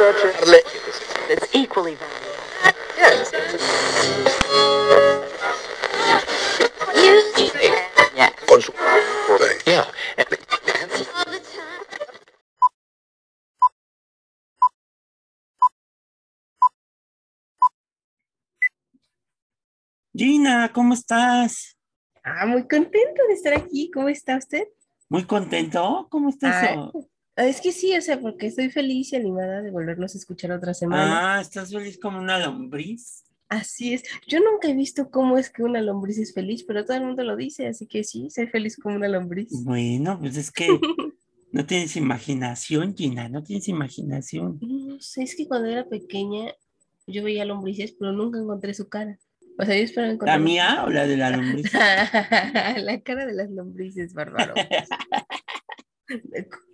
It's equally valuable. Yes. Yeah. con su Yeah. Gina, ¿cómo estás? Ah, muy contento de estar aquí. ¿Cómo está usted? ¿Muy contento? ¿Cómo estás? Es que sí, o sea, porque estoy feliz y animada de volvernos a escuchar otra semana. Ah, estás feliz como una lombriz. Así es. Yo nunca he visto cómo es que una lombriz es feliz, pero todo el mundo lo dice, así que sí, soy feliz como una lombriz. Bueno, pues es que no tienes imaginación, Gina, no tienes imaginación. No sé, es que cuando era pequeña yo veía lombrices, pero nunca encontré su cara. O sea, yo esperaba encontrar. ¿La mía o la de la lombriz? la cara de las lombrices, bárbaro.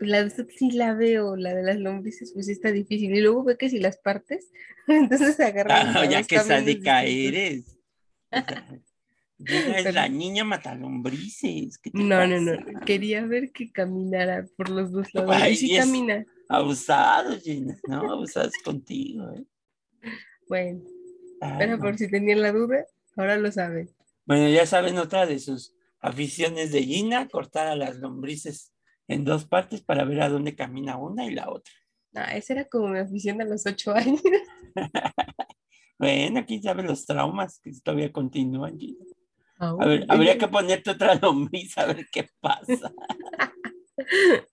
La sí la veo, la de las lombrices, pues está difícil. Y luego ve que si las partes, entonces agarran. Ah, ya que sádica eres. Es la niña matalombrices. ¿qué te No, no, no. Quería ver que caminara por los dos lados. Ay, y sí camina. Abusado, Gina, ¿no? Abusados contigo, ¿eh? Bueno, Ay, pero no. por si tenían la duda, ahora lo saben. Bueno, ya saben otra de sus aficiones de Gina, cortar a las lombrices en dos partes para ver a dónde camina una y la otra. Ah, esa era como mi afición a los ocho años. Bueno, quién sabe los traumas que todavía continúan, Gina. A ver, habría que ponerte otra lombriz a ver qué pasa.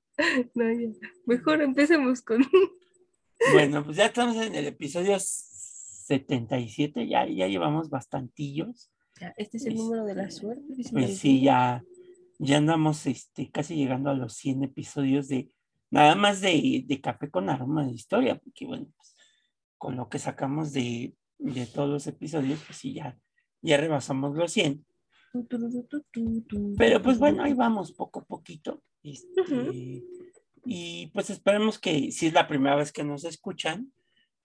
No, ya. Mejor empecemos con. Bueno, pues ya estamos en el episodio 77, ya, ya llevamos bastantillos. Ya, Este es el número de la suerte. Pues sí, ya, ya andamos este, casi llegando a los 100 episodios de nada más de, de Café con Aroma de Historia, porque bueno, pues, con lo que sacamos de, de todos los episodios, pues sí, ya, ya rebasamos los 100. Tu, tu, tu, tu, tu, tu, Pero pues bueno, ahí vamos poco a poquito. este. Y pues esperemos que si es la primera vez que nos escuchan,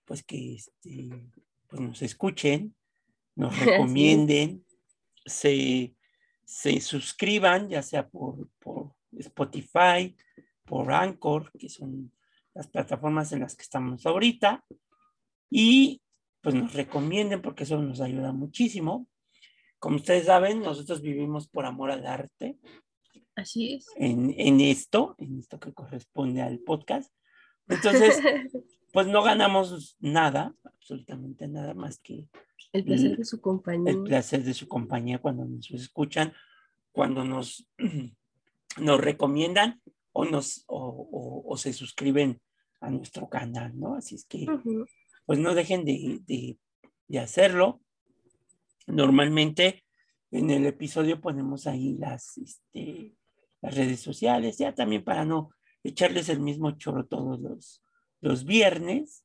pues que este, pues nos escuchen, nos recomienden, se, se suscriban, ya sea por, por Spotify, por Anchor, que son las plataformas en las que estamos ahorita, y pues nos recomienden porque eso nos ayuda muchísimo. Como ustedes saben, nosotros vivimos por amor al arte Así es. en, en esto, en esto que corresponde al podcast. Entonces, pues no ganamos nada, absolutamente nada más que el placer de su compañía. el placer de su compañía cuando nos escuchan, cuando nos, nos recomiendan o, nos, o, o- o se suscriben a nuestro canal, ¿no? Así es que, pues no dejen de, de- de hacerlo. Normalmente en el episodio ponemos ahí las, este, las redes sociales, ya también para no echarles el mismo choro todos los, los viernes.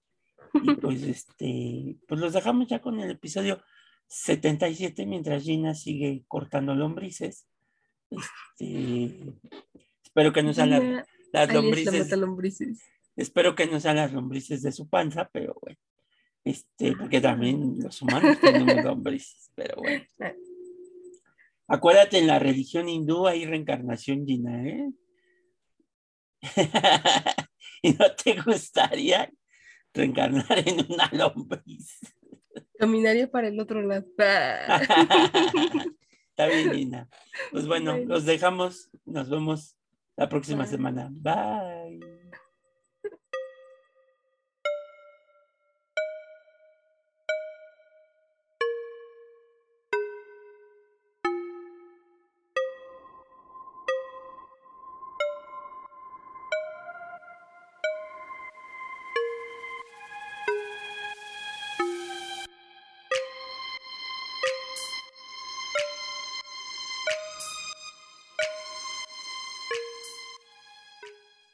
Y pues este, pues los dejamos ya con el episodio 77 mientras Gina sigue cortando lombrices. Este, espero que no sean las, la lombrices, espero que no sean las lombrices de su panza, pero bueno. Este, porque también los humanos tenemos lombrices, pero bueno. Acuérdate, en la religión hindú hay reencarnación, Gina, ¿eh? ¿Y no te gustaría reencarnar en una lombriz? Caminaría para el otro lado. Está bien, Gina. Pues bueno, Bueno. los dejamos. Nos vemos la próxima Bye. semana. Bye.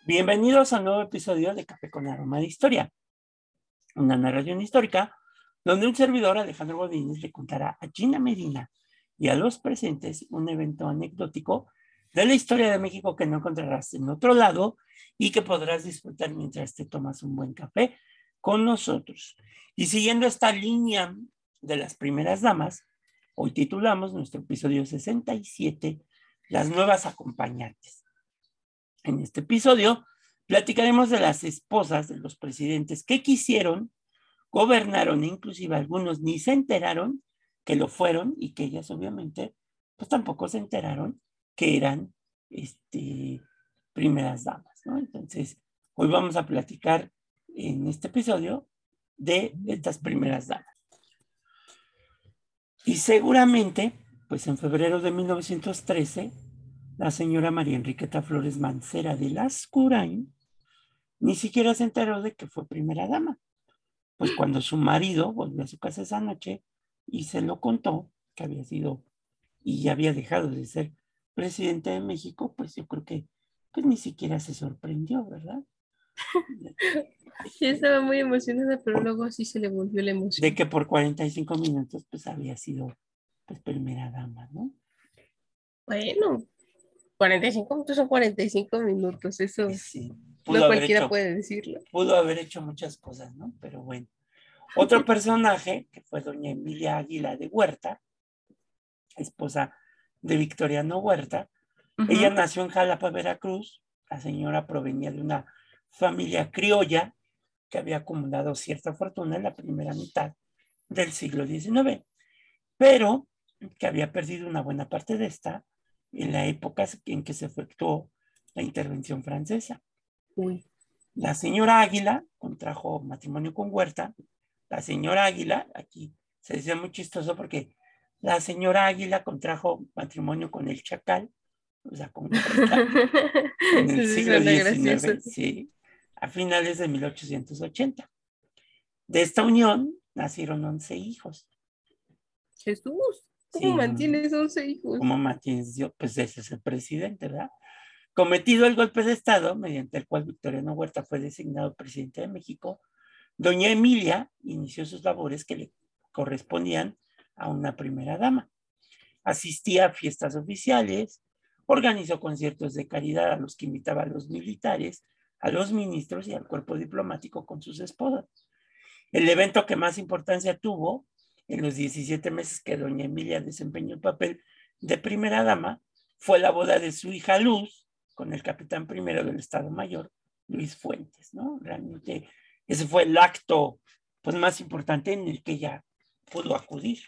Bienvenidos a un nuevo episodio de Café con Aroma de Historia, una narración histórica donde un servidor, Alejandro Godínez, le contará a Gina Medina y a los presentes un evento anecdótico de la historia de México que no encontrarás en otro lado y que podrás disfrutar mientras te tomas un buen café con nosotros. Y siguiendo esta línea de las primeras damas, hoy titulamos nuestro episodio 67, Las nuevas acompañantes. En este episodio Platicaremos de las esposas de los presidentes que quisieron, gobernaron, inclusive algunos ni se enteraron que lo fueron y que ellas obviamente pues tampoco se enteraron que eran este, primeras damas. Entonces, hoy vamos a platicar en este episodio de estas primeras damas. Y seguramente, pues en febrero de 1913, la señora María Enriqueta Flores Mancera de Lascurain ni siquiera se enteró de que fue primera dama. Pues cuando su marido volvió a su casa esa noche y se lo contó, que había sido y ya había dejado de ser presidente de México, pues yo creo que pues ni siquiera se sorprendió, ¿verdad? Sí, estaba muy emocionada, pero luego así se le volvió la emoción. De que por 45 minutos pues había sido pues primera dama, ¿no? Bueno, 45 minutos son 45 minutos, eso sí. no cualquiera hecho- puede decirlo. pudo haber hecho muchas cosas, ¿no? Pero bueno. Otro personaje, que fue doña Emilia Águila de Huerta, esposa de Victoriano Huerta, ella nació en Jalapa, Veracruz. La señora provenía de una familia criolla que había acumulado cierta fortuna en la primera mitad del siglo XIX, pero que había perdido una buena parte de esta en la época en que se efectuó la intervención francesa. La señora Águila contrajo matrimonio con Huerta. La señora Águila, aquí se decía muy chistoso porque la señora Águila contrajo matrimonio con el Chacal, o sea, con Huerta, en el Sí, siglo XIX, sí, a finales de 1880. De esta unión nacieron 11 hijos. Jesús, ¿cómo Sí, mantienes 11 hijos? ¿Cómo mantienes Dios? Pues ese es el presidente, ¿verdad? Cometido el golpe de Estado, mediante el cual Victoriano Huerta fue designado presidente de México, doña Emilia inició sus labores que le correspondían a una primera dama. Asistía a fiestas oficiales, organizó conciertos de caridad a los que invitaba a los militares, a los ministros y al cuerpo diplomático con sus esposas. El evento que más importancia tuvo en los 17 meses que doña Emilia desempeñó el papel de primera dama fue la boda de su hija Luz con el capitán primero del Estado Mayor, Luis Fuentes, ¿no? Realmente ese fue el acto pues más importante en el que ella pudo acudir.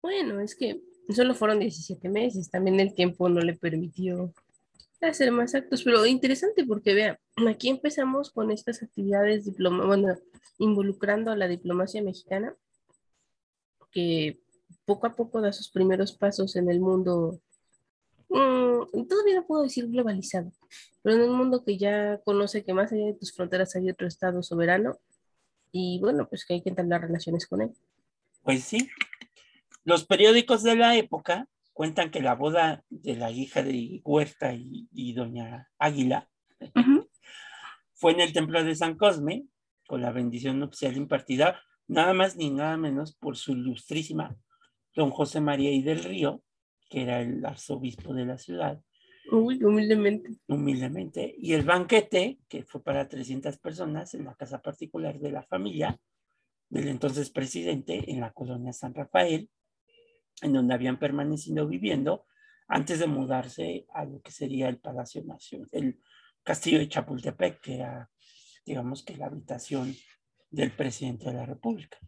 Bueno, es que solo fueron 17 meses, también el tiempo no le permitió hacer más actos, pero interesante porque vean, aquí empezamos con estas actividades diploma, bueno, involucrando a la diplomacia mexicana, que poco a poco da sus primeros pasos en el mundo, mm, todavía no puedo decir globalizado, pero en un mundo que ya conoce que más allá de tus fronteras hay otro estado soberano y bueno, pues que hay que entablar relaciones con él. Pues sí. Los periódicos de la época cuentan que la boda de la hija de Huerta y, y doña Águila fue en el templo de San Cosme, con la bendición nupcial impartida nada más ni nada menos por su ilustrísima don José María y del Río, que era el arzobispo de la ciudad, Uy, humildemente. humildemente, y el banquete, que fue para 300 personas en la casa particular de la familia del entonces presidente en la colonia San Rafael, en donde habían permanecido viviendo antes de mudarse a lo que sería el Palacio Nacional, el Castillo de Chapultepec, que era, digamos que la habitación del presidente de la República.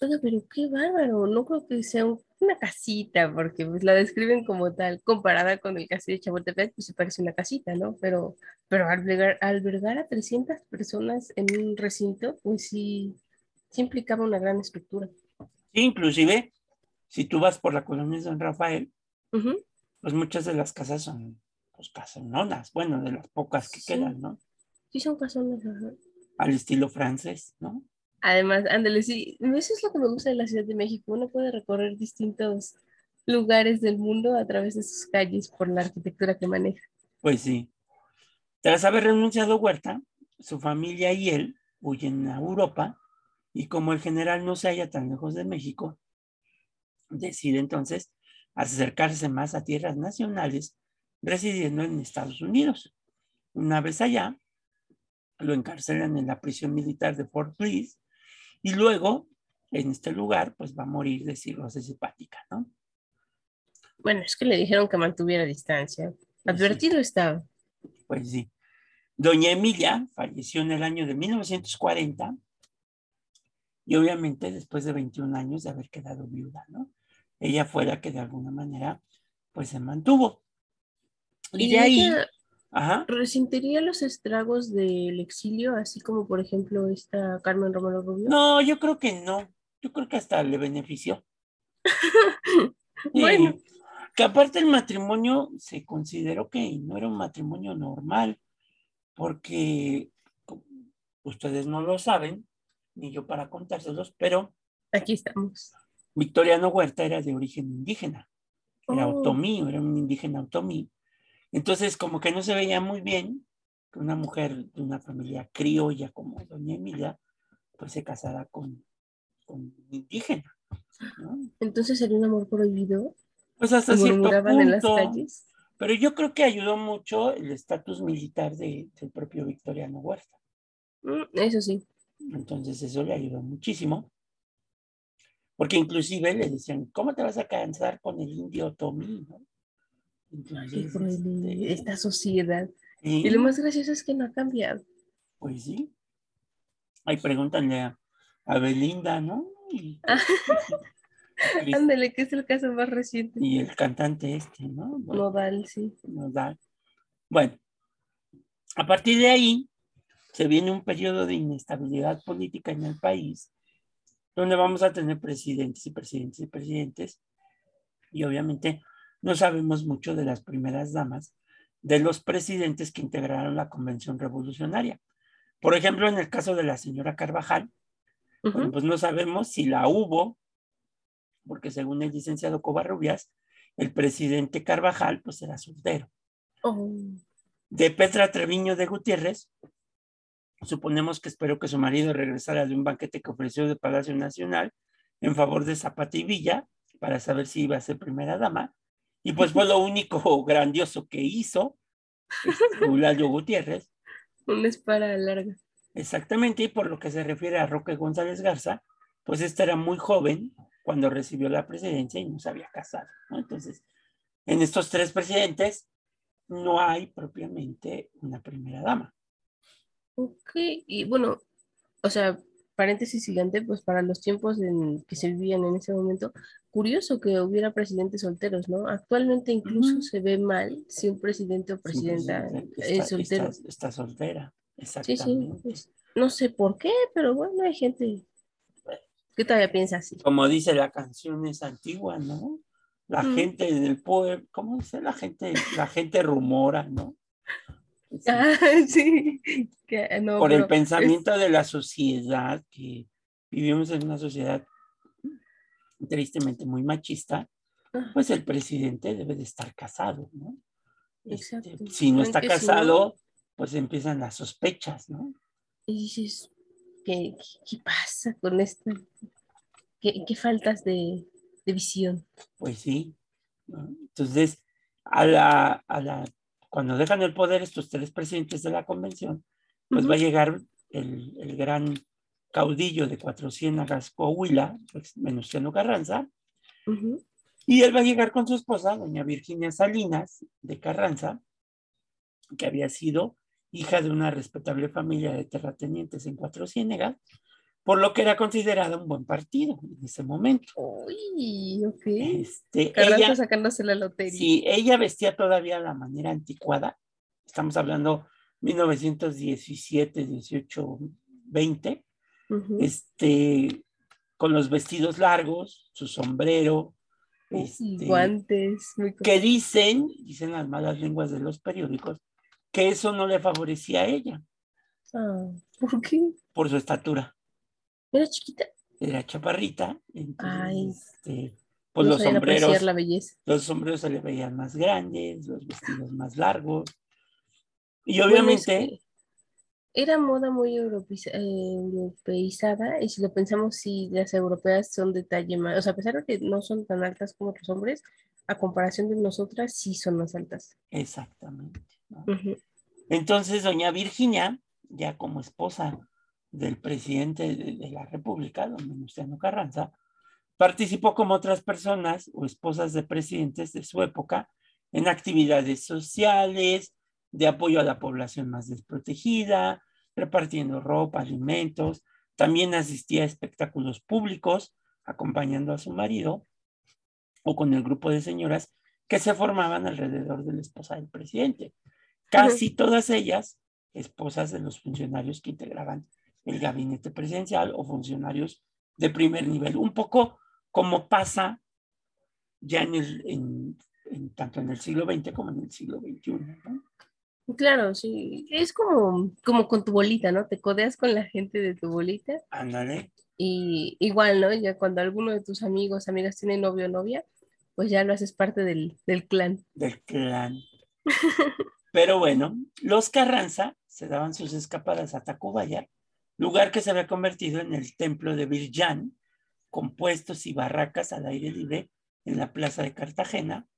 Oiga, pero qué bárbaro, no creo que sea un- una casita, porque pues la describen como tal, comparada con el castillo de Chapultepec, pues se parece una casita, ¿no? Pero, pero albergar, albergar a 300 personas en un recinto, pues sí, sí implicaba una gran estructura. Sí, inclusive, si tú vas por la colonia San Rafael, pues muchas de las casas son pues, casononas, bueno, de las pocas que Sí. quedan, ¿no? Sí, son casonas. ajá. Al estilo francés, ¿no? Además, ándale, sí, eso es lo que me gusta de la Ciudad de México. Uno puede recorrer distintos lugares del mundo a través de sus calles por la arquitectura que maneja. Pues sí. Tras haber renunciado Huerta, su familia y él huyen a Europa y como el general no se halla tan lejos de México, decide entonces acercarse más a tierras nacionales residiendo en Estados Unidos. Una vez allá, lo encarcelan en la prisión militar de Fort Bliss y luego en este lugar pues va a morir de cirrosis hepática, ¿no? Bueno, es que le dijeron que mantuviera distancia. Pues sí. Advertido estaba. Pues sí. Doña Emilia falleció en el año de 1940 y obviamente después de 21 años de haber quedado viuda, ¿no? Ella fue la que de alguna manera pues se mantuvo. Y, de ahí... Ajá. ¿Resentiría los estragos del exilio, así como por ejemplo esta Carmen Romero Rubio? No, yo creo que no. Yo creo que hasta le benefició. bueno. que aparte el matrimonio se consideró que no era un matrimonio normal, porque ustedes no lo saben, ni yo para contárselos, pero... Aquí estamos. Victoriano Huerta era de origen indígena, era Oh. otomí, era un indígena otomí. Entonces, como que no se veía muy bien que una mujer de una familia criolla como doña Emilia, pues se casara con, con un indígena. ¿no? Entonces sería un amor prohibido. Pues hasta ¿Se cierto murmuraban en las punto, calles? pero yo creo que ayudó mucho el estatus militar de- del propio Victoriano Huerta. Mm, Eso sí. Entonces eso le ayudó muchísimo. Porque inclusive le decían, ¿cómo te vas a casar con el indio Tomí? ¿no? Qué Entonces, cruel, este, esta sociedad. sí, Y lo más gracioso es que no ha cambiado. pues sí. Ahí pregúntale a, a Belinda, ¿no? Y, Cris- Ándale, que es el caso más reciente. y el cantante este, ¿no? Bueno, Nodal, sí. nos da. Bueno, a partir de ahí se viene un periodo de inestabilidad política en el país, donde vamos a tener presidentes y presidentes y presidentes, y obviamente no sabemos mucho de las primeras damas, de los presidentes que integraron la Convención Revolucionaria. Por ejemplo, en el caso de la señora Carvajal, bueno, pues no sabemos si la hubo, porque según el licenciado Covarrubias, el presidente Carvajal pues era soltero Oh, de Petra Treviño de Gutiérrez. Suponemos que esperó que su marido regresara de un banquete que ofreció de Palacio Nacional en favor de Zapata y Villa para saber si iba a ser primera dama. Y pues fue lo único grandioso que hizo este, Eulalio Gutiérrez. una espara larga. Exactamente, y por lo que se refiere a Roque González Garza, pues este era muy joven cuando recibió la presidencia y no se había casado. ¿no? Entonces, en estos tres presidentes no hay propiamente una primera dama. Ok, y bueno, o sea, paréntesis gigante, pues para los tiempos en que se vivían en ese momento, curioso que hubiera presidentes solteros, ¿no? Actualmente incluso se ve mal si un presidente o presidenta es soltero. está- está soltera, Sí, exactamente. sí, pues, no sé por qué, pero bueno, hay gente que todavía piensa así. Como dice la canción es antigua, ¿no? La gente del pueblo, ¿cómo dice? La gente, la gente rumora, ¿no? Ah, sí, que, no, por el es- pensamiento de la sociedad, que vivimos en una sociedad tristemente muy machista, pues el presidente debe de estar casado, ¿no? Este, si no está casado, pues empiezan las sospechas, ¿no? Y dices, ¿qué, qué, qué pasa con esto? ¿Qué, qué faltas de, de visión? Pues sí. ¿no? Entonces, a la, a la, cuando dejan el poder estos tres presidentes de la convención, pues va a llegar el, el gran caudillo de Cuatro Ciénagas, Coahuila, pues, Venustiano Carranza, Ujú. y él va a llegar con su esposa, doña Virginia Salinas de Carranza, que había sido hija de una respetable familia de terratenientes en Cuatro Ciénegas, por lo que era considerada un buen partido en ese momento. Uy, ok. Este, ella, sacándose la lotería. Sí, ella vestía todavía la manera anticuada. Estamos hablando 1917, 18, 20. Ujú. Este, con los vestidos largos, su sombrero. Y este, guantes. muy que dicen, dicen las malas lenguas de los periódicos, que eso no le favorecía a ella Ah, ¿Por qué? por su estatura. Era chiquita. Era chaparrita, entonces, Ay. este, pues no los sombreros la belleza. los sombreros se le veían más grandes, los vestidos más largos. Y Bueno, es obviamente, que era moda muy europeiza- eh, europeizada y si lo pensamos, sí, las europeas son de talle más, o sea, a pesar de que no son tan altas como los hombres, a comparación de nosotras, sí son más altas. exactamente. ¿no? Ujú. Entonces, doña Virginia, ya como esposa del presidente de, de la República, don Venustiano Carranza, participó como otras personas o esposas de presidentes de su época en actividades sociales, de apoyo a la población más desprotegida, repartiendo ropa, alimentos. También asistía a espectáculos públicos, acompañando a su marido o con el grupo de señoras que se formaban alrededor de la esposa del presidente. Casi todas ellas esposas de los funcionarios que integraban el gabinete presidencial o funcionarios de primer nivel. Un poco como pasa ya en el, tanto en el siglo XX como en el siglo XXI. Claro, sí. Es como, como con tu bolita, ¿no? Te codeas con la gente de tu bolita. Ándale. Y igual, ¿no? Ya cuando alguno de tus amigos, amigas tiene novio o novia, pues ya lo haces parte del, del clan. Del clan. Pero bueno, los Carranza se daban sus escapadas a Tacubaya, lugar que se había convertido en el templo de Virjan, con puestos y barracas al aire libre en la plaza de Cartagena,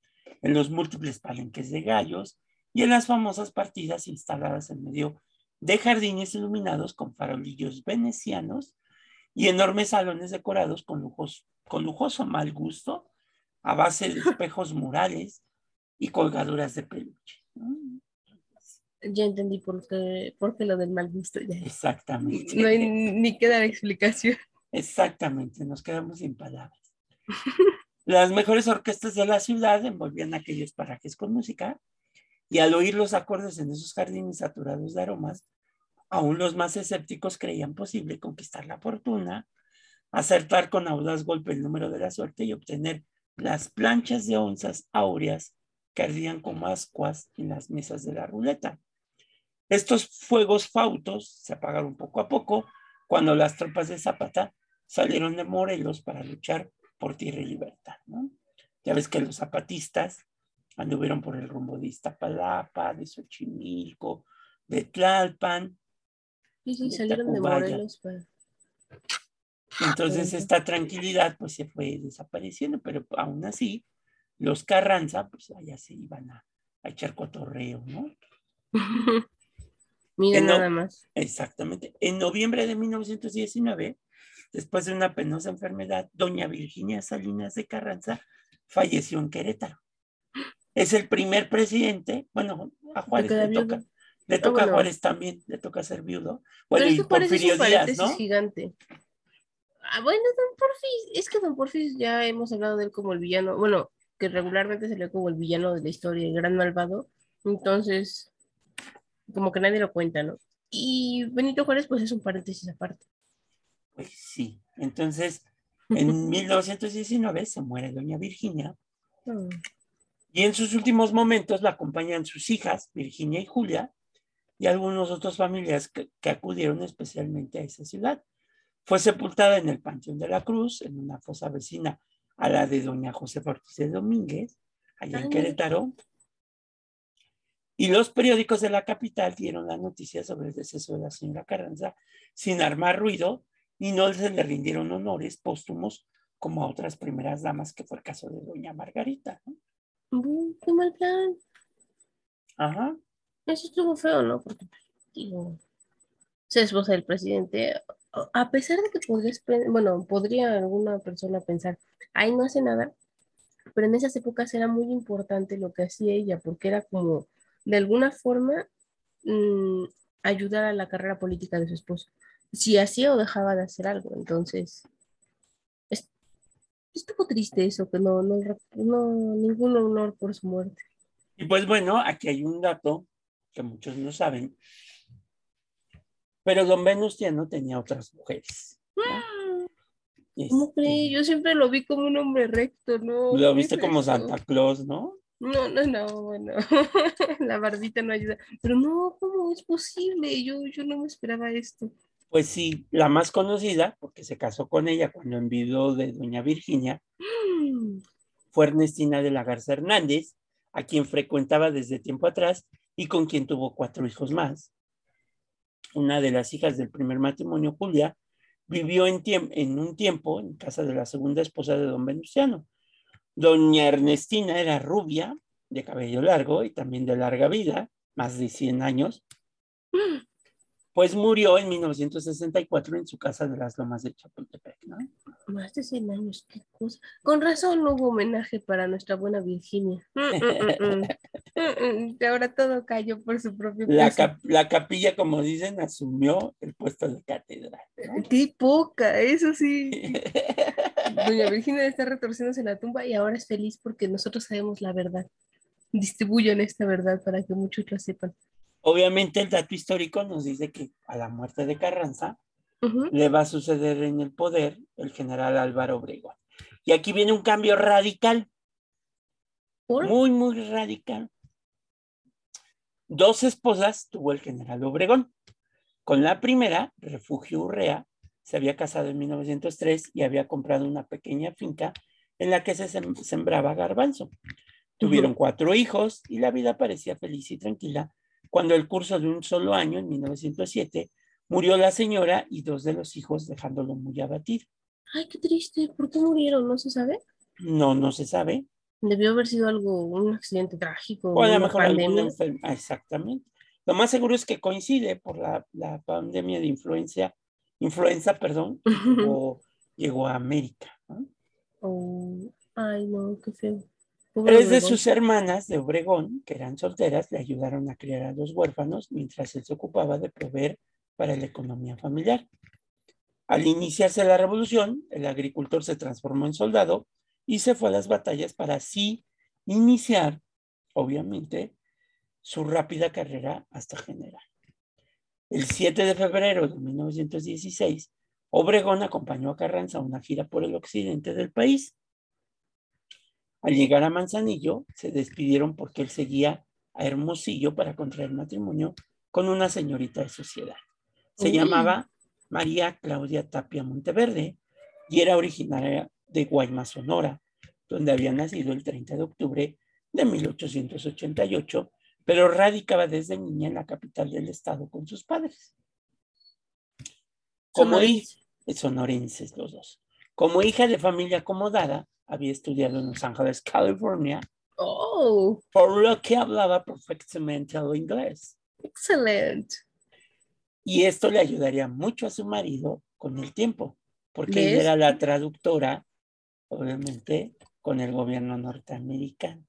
en los múltiples palenques de gallos y en las famosas partidas instaladas en medio de jardines iluminados con farolillos venecianos y enormes salones decorados con, lujos, con lujoso mal gusto a base de espejos murales y colgaduras de. Ya entendí por qué, por qué lo del mal gusto. Exactamente. No hay ni que dar explicación. Exactamente, nos quedamos sin palabras. Las mejores orquestas de la ciudad envolvían aquellos parajes con música y al oír los acordes en esos jardines saturados de aromas, aún los más escépticos creían posible conquistar la fortuna, acertar con audaz golpe el número de la suerte y obtener las planchas de onzas áureas que ardían como ascuas en las mesas de la ruleta. Estos fuegos fautos se apagaron poco a poco cuando las tropas de Zapata salieron de Morelos para luchar por tierra y libertad. Ya ves que los zapatistas anduvieron por el rumbo de Iztapalapa, de Xochimilco, de Tlalpan. Sí, sí, salieron de Morelos Entonces esta tranquilidad pues se fue desapareciendo, pero aún así los Carranza pues allá se iban a, echar cotorreo, ¿no? Mira nada más. Exactamente. En noviembre de 1919, después de una penosa enfermedad, doña Virginia Salinas de Carranza falleció en Querétaro. Es el primer presidente, bueno, a Juárez le toca, le ah, toca a Juárez también, le toca ser viudo. Bueno, y Porfirio Díaz, ¿no? gigante. Ah, bueno, Don es que Don Porfis ya hemos hablado de él como el villano, bueno, que regularmente se lee como el villano de la historia, el gran malvado. Entonces, como que nadie lo cuenta, ¿no? Y Benito Juárez, pues es un paréntesis aparte. Pues sí, entonces en 1919 se muere doña Virginia mm. y en sus últimos momentos la acompañan sus hijas, Virginia y Julia, y algunos otros familiares que, que, acudieron especialmente a esa ciudad. Fue sepultada en el Panteón de la Cruz, en una fosa vecina a la de doña José Ortiz de Domínguez, allá en Querétaro, y los periódicos de la capital dieron la noticia sobre el deceso de la señora Carranza sin armar ruido y no se le rindieron honores póstumos como a otras primeras damas, que fue el caso de doña Margarita. ¿no? qué mal plan. Ajá. Eso estuvo feo, ¿no? Porque, digo, se esposa del presidente. A pesar de que podrías, bueno, podría alguna persona pensar, ay, no hace nada, pero en esas épocas era muy importante lo que hacía ella, porque era como de alguna forma mm, ayudar a la carrera política de su esposo. Si hacía o dejaba de hacer algo, entonces es, estuvo triste eso, que no, no, no, ningún honor por su muerte. Y pues bueno, aquí hay un dato que muchos no saben, pero don Venustiano tenía otras mujeres. ¿no? ¿Cómo este, Yo siempre lo vi como un hombre recto, ¿no? Lo viste como Santa Claus, ¿no? No, no, no, bueno, la barbita no ayuda. Pero no, ¿cómo es posible? Yo, yo no me esperaba esto. Pues sí, la más conocida, porque se casó con ella cuando envidió de doña Virginia, fue Ernestina de la Garza Hernández, a quien frecuentaba desde tiempo atrás y con quien tuvo cuatro hijos más. Una de las hijas del primer matrimonio, Julia, vivió en, en un tiempo en casa de la segunda esposa de don Venustiano, Doña Ernestina era rubia, de cabello largo y también de larga vida, más de 100 años, pues murió en 1964 en su casa de las Lomas de Chapultepec, ¿no? Más de 100 años, qué cosa. Con razón no hubo homenaje para nuestra buena Virginia. Mm, mm, mm, Mm, mm, Ahora todo cayó por su propio La, peso. cap- la capilla, como dicen, asumió el puesto de catedral. ¿no? Qué poca, eso sí. Doña Virginia está retorciéndose en la tumba y ahora es feliz porque nosotros sabemos la verdad. Distribuyan esta verdad para que muchos la sepan. Obviamente el dato histórico nos dice que a la muerte de Carranza le va a suceder en el poder el general Álvaro Obregón. Y aquí viene un cambio radical, ¿Por? muy, muy radical. Dos esposas tuvo el general Obregón. Con la primera, Refugio Urrea, se había casado en 1903 y había comprado una pequeña finca en la que se sem- sembraba garbanzo. Tuvieron cuatro hijos y la vida parecía feliz y tranquila cuando el curso de un solo año, en 1907, murió la señora y dos de los hijos dejándolo muy abatido. Ay, qué triste. ¿Por qué murieron? ¿No se sabe? No, no se sabe. Debió haber sido algo, un accidente trágico, O a lo mejor alguna pandemia. enfermedad. Exactamente. Lo más seguro es que coincide por la, la pandemia de influencia, influenza, perdón, que llegó, llegó a América. ¿no? Oh, ay, no, qué feo. Tres de sus hermanas de Obregón, que eran solteras, le ayudaron a criar a los huérfanos mientras él se ocupaba de proveer para la economía familiar. Al iniciarse la revolución, el agricultor se transformó en soldado y se fue a las batallas para así iniciar, obviamente, su rápida carrera hasta general. El 7 de febrero de 1916, Obregón acompañó a Carranza a una gira por el occidente del país. Al llegar a Manzanillo, se despidieron porque él seguía a Hermosillo para contraer matrimonio con una señorita de sociedad. Se llamaba María Claudia Tapia Monteverde y era originaria de Guaymas, Sonora, donde había nacido el 30 de octubre de 1888, pero radicaba desde niña en la capital del estado con sus padres. Como Sonorense. hi- sonorenses los dos. Como hija de familia acomodada, había estudiado en Los Ángeles, California, Oh, por lo que hablaba perfectamente el inglés. excelente. Y esto le ayudaría mucho a su marido con el tiempo, porque ella era la traductora, obviamente, con el gobierno norteamericano.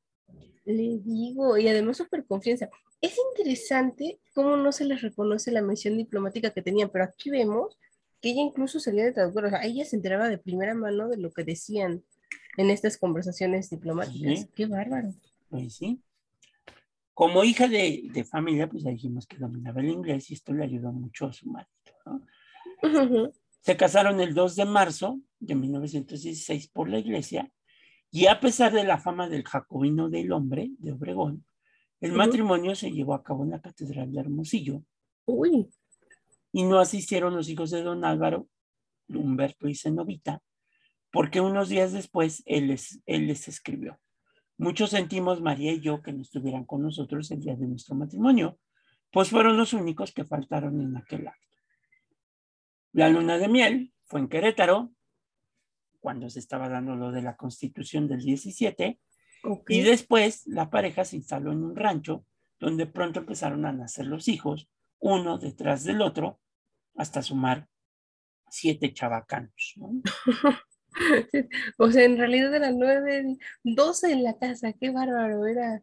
Le digo, y además súper confianza. Es interesante cómo no se les reconoce la mención diplomática que tenían, pero aquí vemos que ella incluso salía de traductora, o sea, ella se enteraba de primera mano de lo que decían en estas conversaciones diplomáticas. Sí. Qué bárbaro. Pues sí. Como hija de, de familia, pues ya dijimos que dominaba el inglés y esto le ayudó mucho a su marido. ¿no? Ujú. Se casaron el 2 de marzo de 1916 por la iglesia y a pesar de la fama del jacobino del hombre de Obregón, el Ujú. matrimonio se llevó a cabo en la Catedral de Hermosillo Uy, y no asistieron los hijos de don Álvaro, Humberto y Zenovita, porque unos días después él les, él les escribió. Muchos sentimos, María y yo, que no estuvieran con nosotros el día de nuestro matrimonio, pues fueron los únicos que faltaron en aquel acto. La luna de miel fue en Querétaro, cuando se estaba dando lo de la constitución del 17, ok. y después la pareja se instaló en un rancho donde pronto empezaron a nacer los hijos, uno detrás del otro, hasta sumar siete chavacanos. ¿no? O sea, en realidad eran nueve, doce en la casa, qué bárbaro, era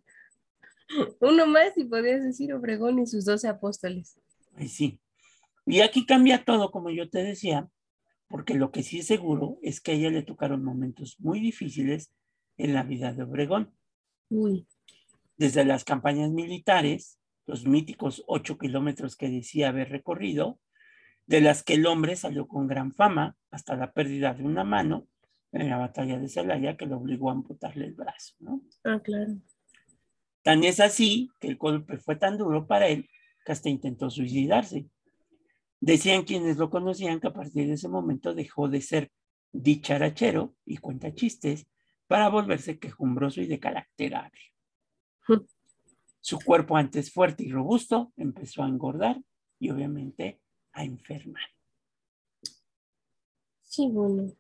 uno más y podías decir Obregón y sus doce apóstoles. Ay, sí. Y aquí cambia todo, como yo te decía, porque lo que sí es seguro es que a ella le tocaron momentos muy difíciles en la vida de Obregón. Uy, Desde las campañas militares, los míticos ocho kilómetros que decía haber recorrido, de las que el hombre salió con gran fama, hasta la pérdida de una mano en la batalla de Celaya que lo obligó a amputarle el brazo. ¿no? ah, claro. Tan es así que el golpe fue tan duro para él que hasta intentó suicidarse. Decían quienes lo conocían que a partir de ese momento dejó de ser dicharachero y cuenta chistes para volverse quejumbroso y de carácter agrio. Su cuerpo antes fuerte y robusto empezó a engordar y obviamente a enfermar. Sí, bueno.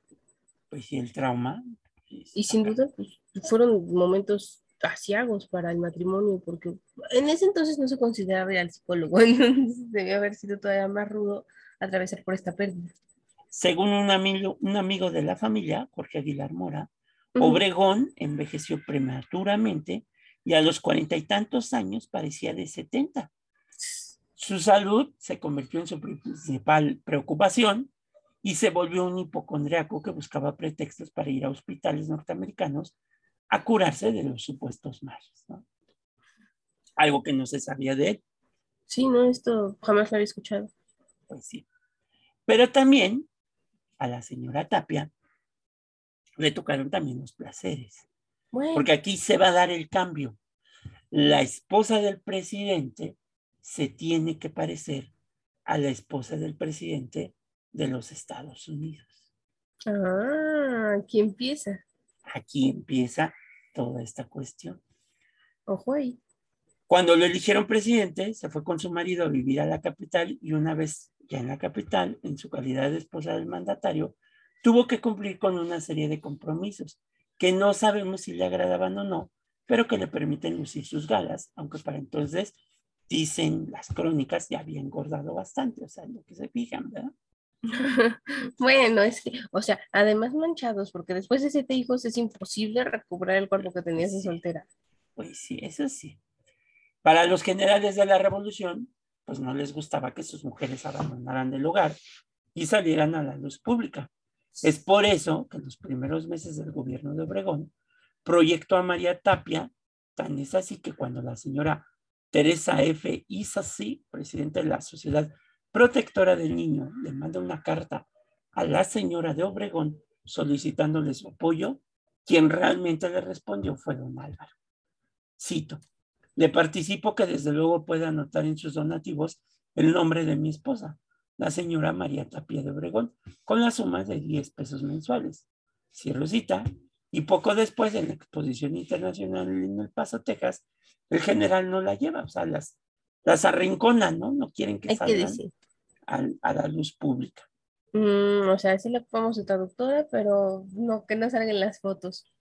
Pues sí, el trauma. pues, Y sin duda, pues fueron momentos asiagos para el matrimonio, porque en ese entonces no se consideraba ir al psicólogo, entonces debía haber sido todavía más rudo atravesar por esta pérdida. Según un amigo, un amigo de la familia, Jorge Aguilar Mora. Obregón envejeció prematuramente y a los cuarenta y tantos años parecía de setenta. Su salud se convirtió en su principal preocupación y se volvió un hipocondriaco que buscaba pretextos para ir a hospitales norteamericanos a curarse de los supuestos males. Algo que no se sabía de él. Sí, no, esto jamás lo había escuchado. Pues sí. Pero también a la señora Tapia le tocaron también los placeres. Porque aquí se va a dar el cambio. La esposa del presidente se tiene que parecer a la esposa del presidente de los Estados Unidos. Ah, aquí empieza. Aquí empieza toda esta cuestión. Ojo ahí. Cuando lo eligieron presidente, se fue con su marido a vivir a la capital y una vez ya en la capital, en su calidad de esposa del mandatario, tuvo que cumplir con una serie de compromisos que no sabemos si le agradaban o no, pero que le permiten lucir sus galas, aunque para entonces, dicen las crónicas, ya había engordado bastante, o sea, lo que se fijan, ¿verdad? bueno, es que, o sea, además manchados, porque después de siete hijos es imposible recuperar el cuerpo que tenías de soltera. Pues sí, eso sí. Para los generales de la revolución, pues no les gustaba que sus mujeres abandonaran el hogar y salieran a la luz pública. Es por eso que en los primeros meses del gobierno de Obregón proyectó a María Tapia, tan es así que cuando la señora Teresa F. Isasi, presidenta de la Sociedad Protectora del Niño, le manda una carta a la señora de Obregón solicitándole su apoyo, quien realmente le respondió fue don Álvaro. Cito, le participo que desde luego puede anotar en sus donativos el nombre de mi esposa, la señora María Tapia de Obregón, con la suma de 10 pesos mensuales. Cierro cita. Y poco después, en la exposición internacional en El Paso, Texas, el general no la lleva, o sea, las, las arrinconan, ¿no? No quieren que salgan a, la luz pública. Mm, o sea, sí le ponemos su traductora, pero no, que no salgan las fotos.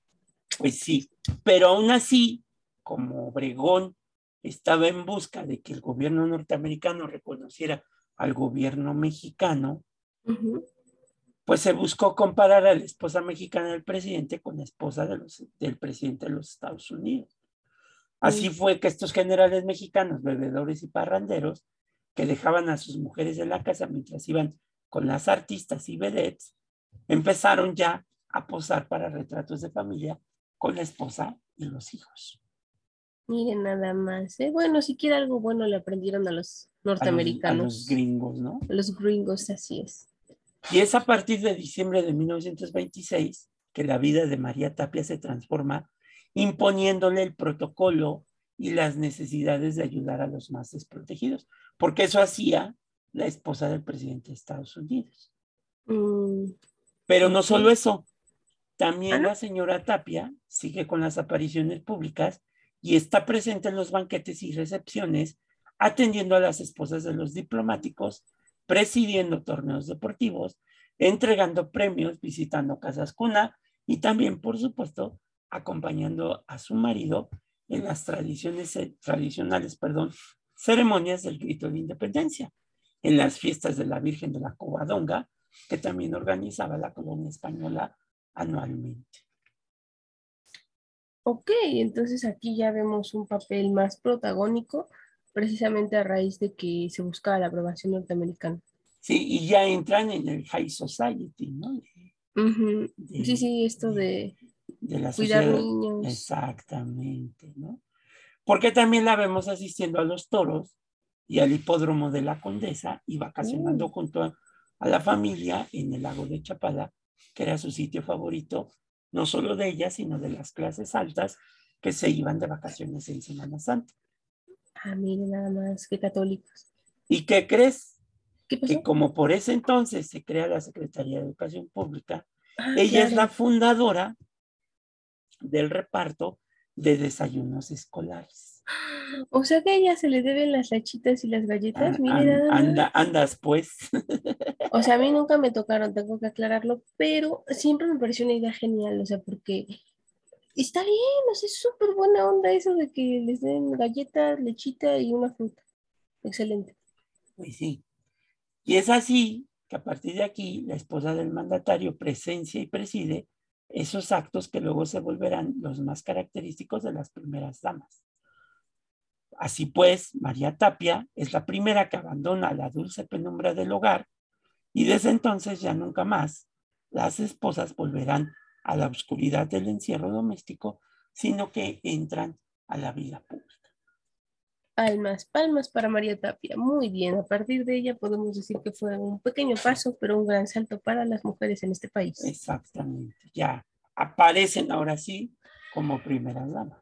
Pues sí, pero aún así, como Obregón estaba en busca de que el gobierno norteamericano reconociera al gobierno mexicano, pues se buscó comparar a la esposa mexicana del presidente con la esposa de los, del presidente de los Estados Unidos. Así fue que estos generales mexicanos, bebedores y parranderos, que dejaban a sus mujeres en la casa mientras iban con las artistas y vedettes, empezaron ya a posar para retratos de familia con la esposa y los hijos. Miren nada más. ¿eh? Bueno, siquiera algo bueno le aprendieron a los norteamericanos. A los, gringos, ¿no? A los gringos, así es. Y es a partir de diciembre de 1926 que la vida de María Tapia se transforma imponiéndole el protocolo y las necesidades de ayudar a los más desprotegidos, porque eso hacía la esposa del presidente de Estados Unidos. Mm, Pero no solo eso, también la señora Tapia sigue con las apariciones públicas y está presente en los banquetes y recepciones, atendiendo a las esposas de los diplomáticos, presidiendo torneos deportivos, entregando premios, visitando casas cuna y también, por supuesto, acompañando a su marido en las tradiciones, eh, tradicionales perdón, ceremonias del grito de independencia, en las fiestas de la Virgen de la Covadonga, que también organizaba la colonia española anualmente. Ok, entonces aquí ya vemos un papel más protagónico, precisamente a raíz de que se buscaba la aprobación norteamericana. Sí, y ya entran en el High Society, ¿no? sí, sí, esto de, cuidar niños. Exactamente, ¿no? Porque también la vemos asistiendo a los toros y al hipódromo de la Condesa y vacacionando mm. junto a, a, la familia en el lago de Chapala, que era su sitio favorito no solo de ellas, sino de las clases altas que se iban de vacaciones en Semana Santa. Ah, mire, nada más que católicos. ¿Y qué crees? Que como por ese entonces se crea la Secretaría de Educación Pública, ah, ella es la fundadora del reparto de desayunos escolares. O sea que a ella se le deben las lechitas y las galletas. Ah, anda, andas pues. O sea, a mí nunca me tocaron, tengo que aclararlo, pero siempre me pareció una idea genial, o sea, porque está bien, o sea, es súper buena onda eso de que les den galletas, lechita y una fruta. Excelente. Pues sí. Y es así que a partir de aquí la esposa del mandatario presencia y preside esos actos que luego se volverán los más característicos de las primeras damas. Así pues, María Tapia es la primera que abandona la dulce penumbra del hogar y desde entonces ya nunca más las esposas volverán a la oscuridad del encierro doméstico, sino que entran a la vida pública. Palmas, palmas para María Tapia. Muy bien, a partir de ella podemos decir que fue un pequeño paso, pero un gran salto para las mujeres en este país. Exactamente, ya aparecen ahora sí como primeras damas.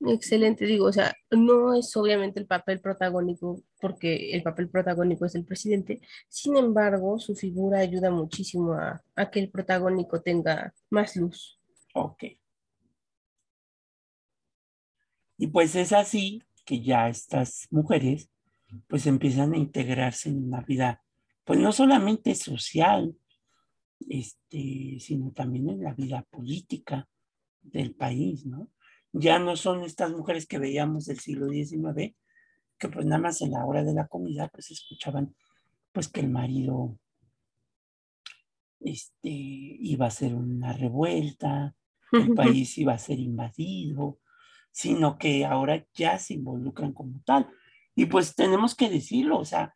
Excelente, digo, o sea, no es obviamente el papel protagónico, porque el papel protagónico es el presidente, sin embargo, su figura ayuda muchísimo a, a que el protagónico tenga más luz. Ok. Y pues es así que ya estas mujeres pues empiezan a integrarse en una vida, pues no solamente social, este, sino también en la vida política del país, ¿no? Ya no son estas mujeres que veíamos del siglo XIX, que pues nada más en la hora de la comida pues escuchaban pues que el marido este, iba a ser una revuelta, el país iba a ser invadido, sino que ahora ya se involucran como tal. Y pues tenemos que decirlo, o sea,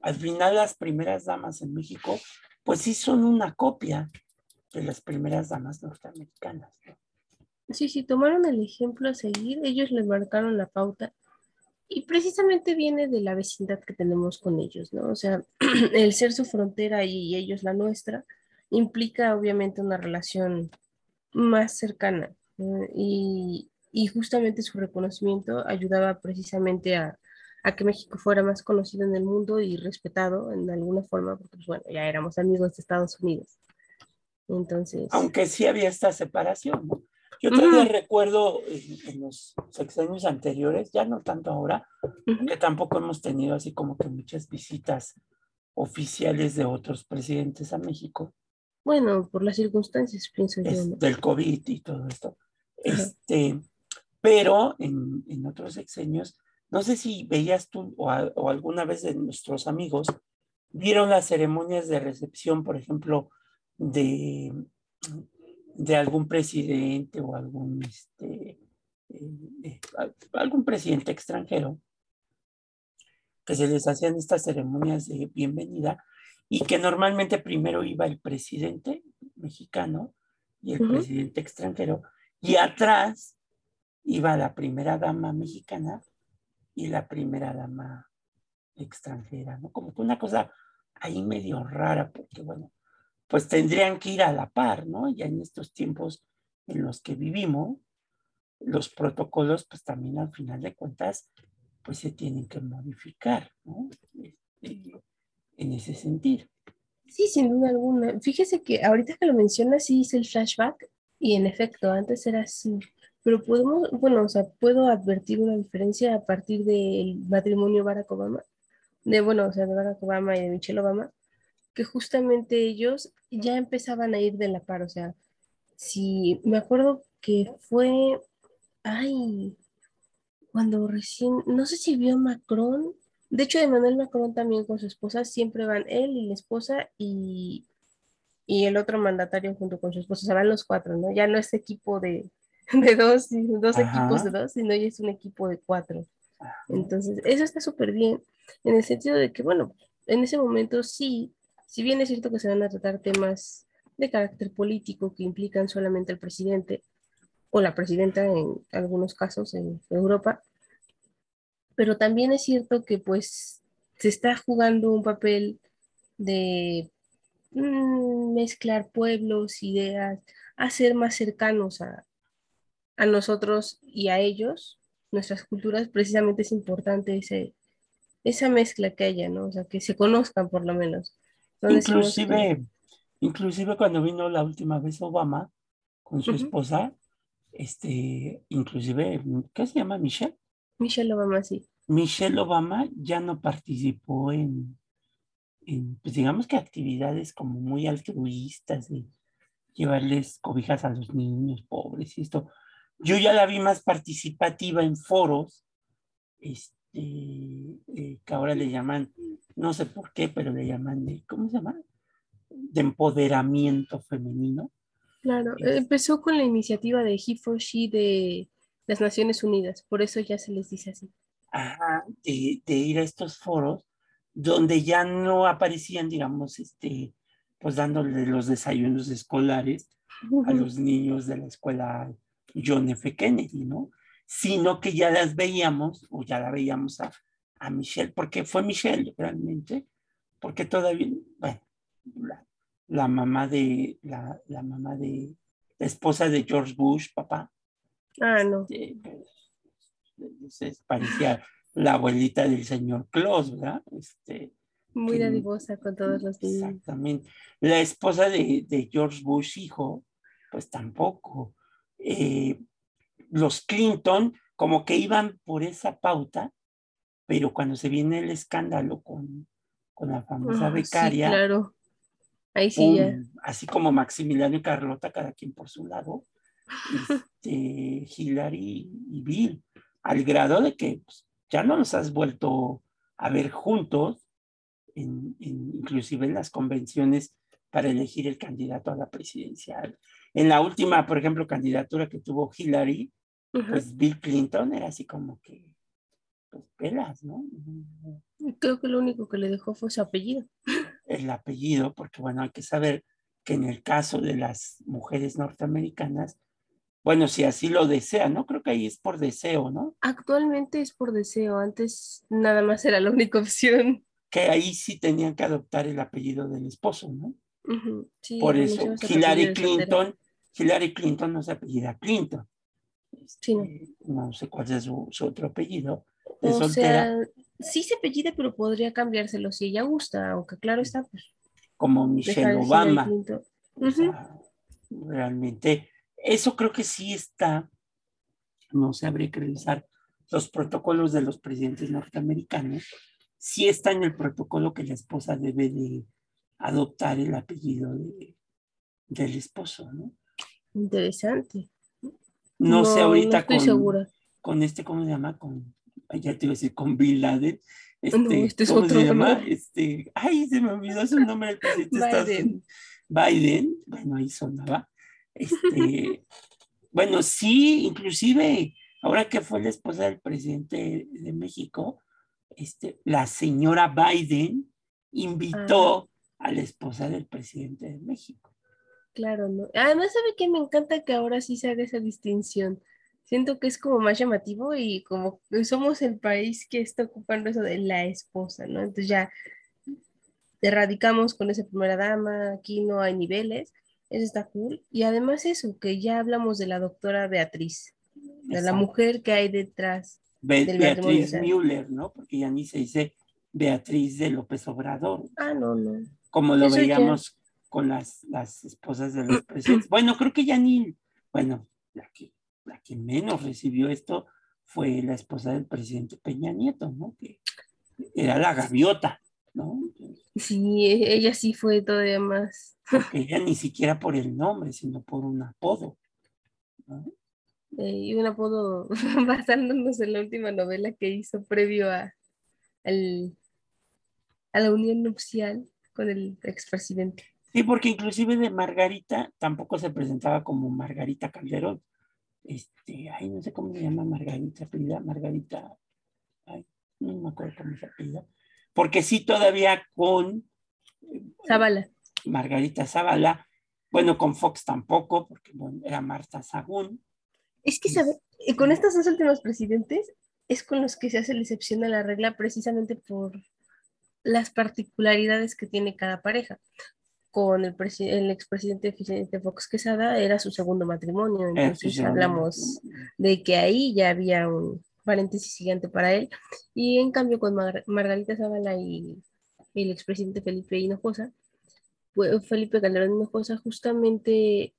al final las primeras damas en México, pues sí son una copia de las primeras damas norteamericanas. Sí, sí, tomaron el ejemplo a seguir, ellos le marcaron la pauta y precisamente viene de la vecindad que tenemos con ellos, ¿no? O sea, el ser su frontera y ellos la nuestra implica obviamente una relación más cercana. Y, y justamente su reconocimiento ayudaba precisamente a, que México fuera más conocido en el mundo y respetado en alguna forma, porque pues, bueno, ya éramos amigos de Estados Unidos. Entonces. Aunque sí había esta separación, ¿no? Yo todavía recuerdo en, los sexenios anteriores, ya no tanto ahora, que tampoco hemos tenido así como que muchas visitas oficiales de otros presidentes a México. Bueno, por las circunstancias, pienso yo. Del COVID y todo esto. Este, pero en, en otros sexenios, no sé si veías tú o, o, alguna vez de nuestros amigos, vieron las ceremonias de recepción, por ejemplo, de, de algún presidente o algún, este, eh, eh, algún presidente extranjero, que se les hacían estas ceremonias de bienvenida y que normalmente primero iba el presidente mexicano y el presidente extranjero, y atrás iba la primera dama mexicana y la primera dama extranjera, ¿no? Como que una cosa ahí medio rara, porque bueno, pues tendrían que ir a la par, ¿no? Ya en estos tiempos en los que vivimos, los protocolos, pues también al final de cuentas, pues se tienen que modificar, ¿no? Este, en ese sentido. Sí, sin duda alguna. Fíjese que ahorita que lo menciona, sí hice el flashback y en efecto, antes era así pero podemos, bueno, o sea, puedo advertir una diferencia a partir del matrimonio Barack Obama, de, bueno, o sea, de Barack Obama y de Michelle Obama, que justamente ellos ya empezaban a ir de la par, o sea, si me acuerdo que fue, ay, cuando recién, no sé si vio Macron, de hecho, Emmanuel Macron también con su esposa, siempre van él y la esposa y, y el otro mandatario junto con su esposa, o sea, van los cuatro, ¿no? Ya no es equipo de, de dos, dos equipos de dos, sino ya es un equipo de cuatro. Entonces, eso está súper bien, en el sentido de que, bueno, en ese momento sí, si bien es cierto que se van a tratar temas de carácter político que implican solamente al presidente o la presidenta en algunos casos en Europa, pero también es cierto que pues se está jugando un papel de mm, mezclar pueblos, ideas, hacer más cercanos a, a nosotros y a ellos, nuestras culturas, precisamente es importante ese, esa mezcla que haya, ¿no? O sea, que se conozcan por lo menos. Inclusive, inclusive cuando vino la última vez Obama con su esposa, este, inclusive, ¿qué se llama? Michelle. Michelle Obama, sí. Michelle Obama ya no participó en, en pues digamos que actividades como muy altruistas de llevarles cobijas a los niños pobres y esto. Yo ya la vi más participativa en foros, este, eh, que ahora le llaman, no sé por qué, pero le llaman, de, ¿cómo se llama? De empoderamiento femenino, Claro, empezó con la iniciativa de He for She de las Naciones Unidas, por eso ya se les dice así. Ajá, de, de ir a estos foros donde ya no aparecían, digamos, este, pues dándole los desayunos escolares a los niños de la escuela John F. Kennedy, ¿no? Sino que ya las veíamos, o ya la veíamos a, a Michelle, porque fue Michelle realmente, porque todavía, bueno, la, mamá de, la, la, mamá de, la esposa de George Bush, papá. Ah, no. Este, parecía la abuelita del señor Claus, ¿verdad? Este, Muy dadivosa con todos los niños. Exactamente. La esposa de, de George Bush, hijo, pues tampoco. Eh, los Clinton como que iban por esa pauta, pero cuando se viene el escándalo con, con la famosa Ah, becaria, Sí, claro. Ahí sí ya. así como Maximiliano y Carlota, cada quien por su lado, este, Hillary y Bill, al grado de que pues, ya no los has vuelto a ver juntos, en, en- inclusive en las convenciones para elegir el candidato a la presidencial. En la última, por ejemplo, candidatura que tuvo Hillary, pues Bill Clinton era así como que, pues pelas, ¿no? Creo que lo único que le dejó fue su apellido. El apellido, porque bueno, hay que saber que en el caso de las mujeres norteamericanas, bueno, si así lo desean, ¿no? Creo que ahí es por deseo, ¿no? Actualmente es por deseo, antes nada más era la única opción. Que ahí sí tenían que adoptar el apellido del esposo, ¿no? Sí, por eso Hillary. Clinton, Hillary Clinton no se apellida Clinton. Sí, no. Este, no sé cuál es su, su otro apellido. O soltera, sea, sí se apellida, pero podría cambiárselo si ella gusta, aunque claro está, pues como Michelle Obama. Realmente, eso creo que sí está, no sé, habría que revisar los protocolos de los presidentes norteamericanos, sí está en el protocolo que la esposa debe de adoptar el apellido de- del esposo, ¿no? Interesante. No, sé ahorita estoy con, segura. con este, ¿cómo se llama? Con, ya te iba a decir, con Bin Laden. Este, No, este es ¿Cómo se otro, llama? ¿no? Este, ay, se me olvidó su nombre del presidente de Estados Biden. Unidos. Biden, bueno, ahí sonaba. Este, bueno, sí, inclusive, ahora que fue la esposa del presidente de México, este, la señora Biden invitó a la esposa del presidente de México. Claro, ¿no? Además, ¿sabe qué? Me encanta que ahora sí se haga esa distinción. Siento que es como más llamativo y como somos el país que está ocupando eso de la esposa, ¿no? Entonces ya erradicamos con esa primera dama, aquí no hay niveles, eso está cool. Y además eso, que ya hablamos de la doctora Beatriz, de la mujer que hay detrás. Be- del Beatriz. Müller, ¿no? Porque ya ni se dice Beatriz de López Obrador, Ah, no, no. como lo Eso ya. veíamos con las, las esposas de los presidentes. Bueno, creo que ya ni, bueno, la que, la que menos recibió esto fue la esposa del presidente Peña Nieto, ¿no? Que era la gaviota, ¿no? Sí, e- ella sí fue todavía más. Porque ella ni siquiera por el nombre, sino por un apodo. ¿no? eh, y un apodo basándonos en la última novela que hizo previo a, al- a la unión nupcial con el expresidente. Sí, porque inclusive de Margarita tampoco se presentaba como Margarita Calderón. Este, ay, no sé cómo se llama Margarita, Margarita, ay, no me acuerdo cómo se apellida. Porque sí, todavía con Zavala. Margarita Zavala, bueno, con Fox tampoco, porque bueno, era Marta Sagún. Es que. Eh, Con estos dos últimos presidentes es con los que se hace la excepción a la regla precisamente por las particularidades que tiene cada pareja. Con el, el expresidente Vicente Fox Quesada era su segundo matrimonio, su entonces hablamos de que ahí ya había un paréntesis gigante para él. Y en cambio con Mar- Margarita Zavala y el expresidente Felipe Hinojosa, pues, Felipe Calderón Hinojosa justamente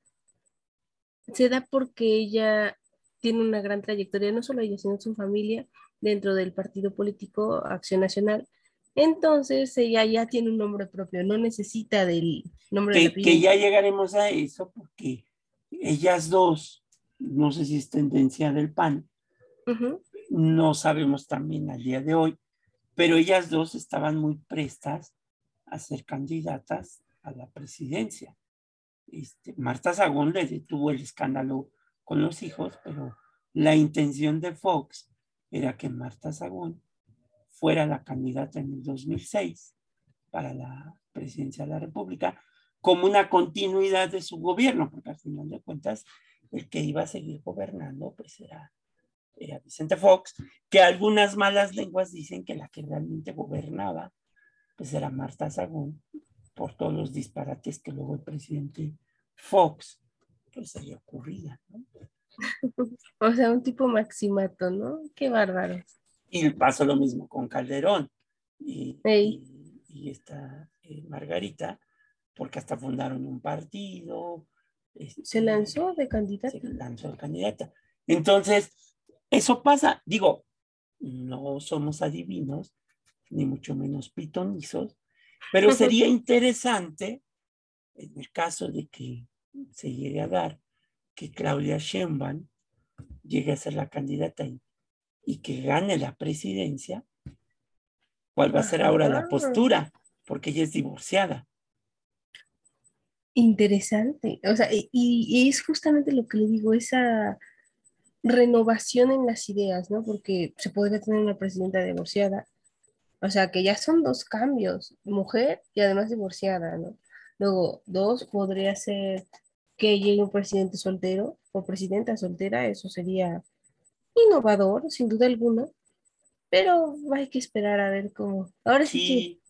se da porque ella tiene una gran trayectoria, no solo ella, sino su familia dentro del partido político Acción Nacional. Entonces ella ya tiene un nombre propio, no necesita del nombre Que, que apellido. ya llegaremos a eso, porque ellas dos, no sé si es tendencia del PAN, no sabemos también al día de hoy, pero ellas dos estaban muy prestas a ser candidatas a la presidencia. este, Marta Sagún le detuvo el escándalo con los hijos, pero la intención de Fox era que Marta Sagún fuera la candidata en el 2006 para la presidencia de la República como una continuidad de su gobierno, porque al final de cuentas el que iba a seguir gobernando pues era, Vicente Fox, que algunas malas lenguas dicen que la que realmente gobernaba pues era Marta Sagún por todos los disparates que luego el presidente Fox pues se le ocurría, ¿no? O sea, un tipo maximato, ¿no? Qué bárbaro. Y pasó lo mismo con Calderón y, y, y esta eh, Margarita, porque hasta fundaron un partido. Este, se lanzó de candidata. Se lanzó de candidata. Entonces, eso pasa, digo, no somos adivinos, ni mucho menos pitonizos, pero sería interesante, en el caso de que se llegue a dar, que Claudia Sheinbaum llegue a ser la candidata y, y que gane la presidencia, ¿cuál va a ser ahora la postura? Porque ella es divorciada. Interesante. O sea, y, y, es justamente lo que le digo, esa renovación en las ideas, ¿no? Porque se podría tener una presidenta divorciada. O sea, que ya son dos cambios, mujer y además divorciada, ¿no? Luego, dos, podría ser que llegue un presidente soltero o presidenta soltera, eso sería innovador, sin duda alguna, pero hay que esperar a ver cómo. Ahora sí, sí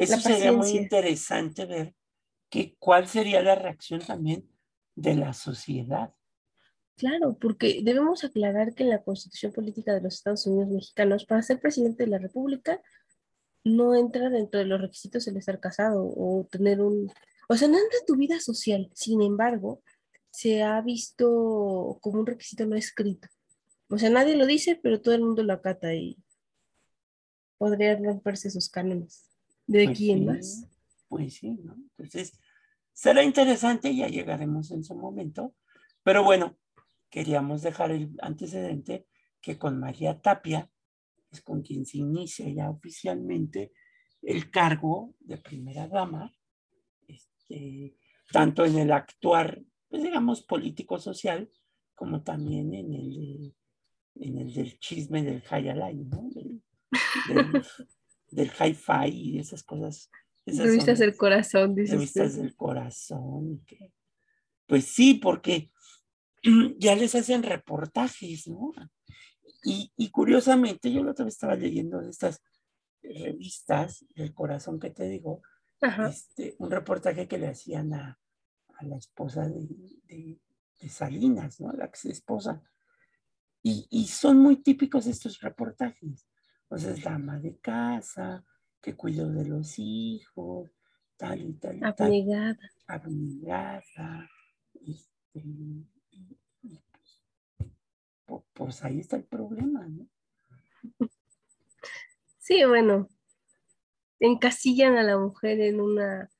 eso sería muy interesante ver que, cuál sería la reacción también de la sociedad. Claro, porque debemos aclarar que en la constitución política de los Estados Unidos mexicanos, para ser presidente de la República, no entra dentro de los requisitos el estar casado o tener un, o sea, no entra en tu vida social. Sin embargo, se ha visto como un requisito no escrito. O sea, nadie lo dice, pero todo el mundo lo acata y podría romperse sus cánones. ¿De Pues quién sí, más? Pues sí, ¿no? Entonces, será interesante, ya llegaremos en su momento, pero bueno, queríamos dejar el antecedente que con María Tapia es con quien se inicia ya oficialmente el cargo de primera dama, este, tanto en el actuar, pues digamos, político-social, como también en el, en el del chisme del high alive, ¿no? Del, del, del hi-fi y esas cosas. Esas Revistas del corazón, dice revistas del corazón. que- pues sí, porque ya les hacen reportajes, ¿no? Y, y curiosamente, yo la otra vez estaba leyendo de estas revistas del corazón que te digo, este, un reportaje que le hacían a, a la esposa de, de- de Salinas, ¿no? La ex esposa. Y, y son muy típicos estos reportajes. O sea, es la ama de casa, que cuidó de los hijos, tal y tal y tal Abnegada. abnegada. Este, y- pues, pues ahí está el problema, ¿no? Sí, bueno, encasillan a la mujer en una,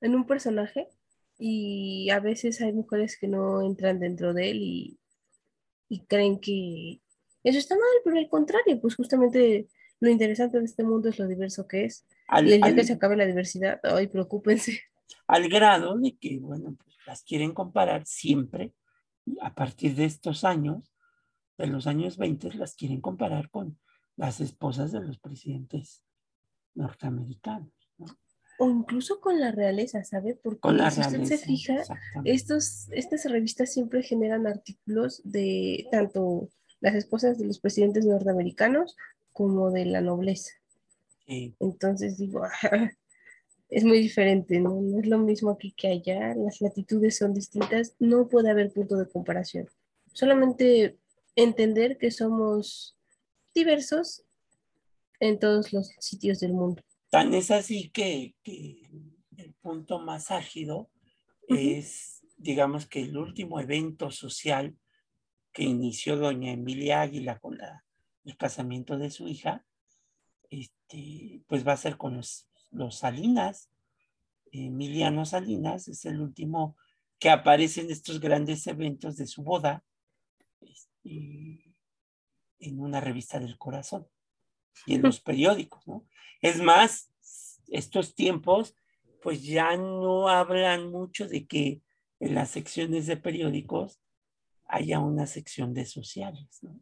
en un personaje y a veces hay mujeres que no entran dentro de él y, y creen que eso está mal, pero al contrario, pues justamente lo interesante de este mundo es lo diverso que es. Al, Y el día al- que se acabe la diversidad, ay, preocúpense. al grado de que, bueno, pues las quieren comparar siempre, y a partir de estos años, de los años 20, las quieren comparar con las esposas de los presidentes norteamericanos, ¿no? O incluso con la realeza, ¿sabe? Porque Con la si usted realeza. se fija, estos, estas revistas siempre generan artículos de tanto las esposas de los presidentes norteamericanos como de la nobleza. Sí, Entonces digo, es muy diferente, ¿no? No es lo mismo aquí que allá, las latitudes son distintas, no puede haber punto de comparación. Solamente entender que somos diversos en todos los sitios del mundo. Tan es así que, que el punto más álgido Ujú. es, digamos que el último evento social que inició doña Emilia Águila con la- el casamiento de su hija, este, pues va a ser con los, los Salinas. Emiliano Salinas es el último que aparece en estos grandes eventos de su boda este, en una revista del corazón y en los periódicos, ¿no? Es más, estos tiempos, pues ya no hablan mucho de que en las secciones de periódicos haya una sección de sociales, ¿no?